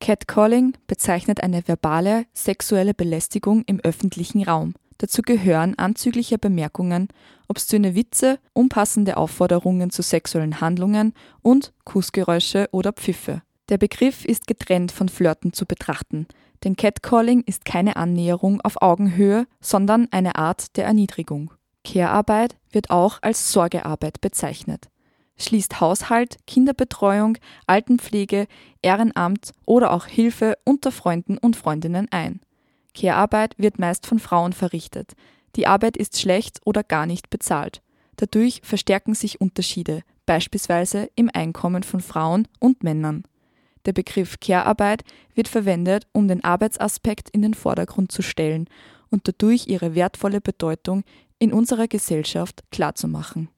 Catcalling bezeichnet eine verbale, sexuelle Belästigung im öffentlichen Raum. Dazu gehören anzügliche Bemerkungen, obszöne Witze, unpassende Aufforderungen zu sexuellen Handlungen und Kussgeräusche oder Pfiffe. Der Begriff ist getrennt von Flirten zu betrachten, denn Catcalling ist keine Annäherung auf Augenhöhe, sondern eine Art der Erniedrigung. Care-Arbeit wird auch als Sorgearbeit bezeichnet schließt Haushalt, Kinderbetreuung, Altenpflege, Ehrenamt oder auch Hilfe unter Freunden und Freundinnen ein. Care-Arbeit wird meist von Frauen verrichtet. Die Arbeit ist schlecht oder gar nicht bezahlt. Dadurch verstärken sich Unterschiede, beispielsweise im Einkommen von Frauen und Männern. Der Begriff Care-Arbeit wird verwendet, um den Arbeitsaspekt in den Vordergrund zu stellen und dadurch ihre wertvolle Bedeutung in unserer Gesellschaft klarzumachen.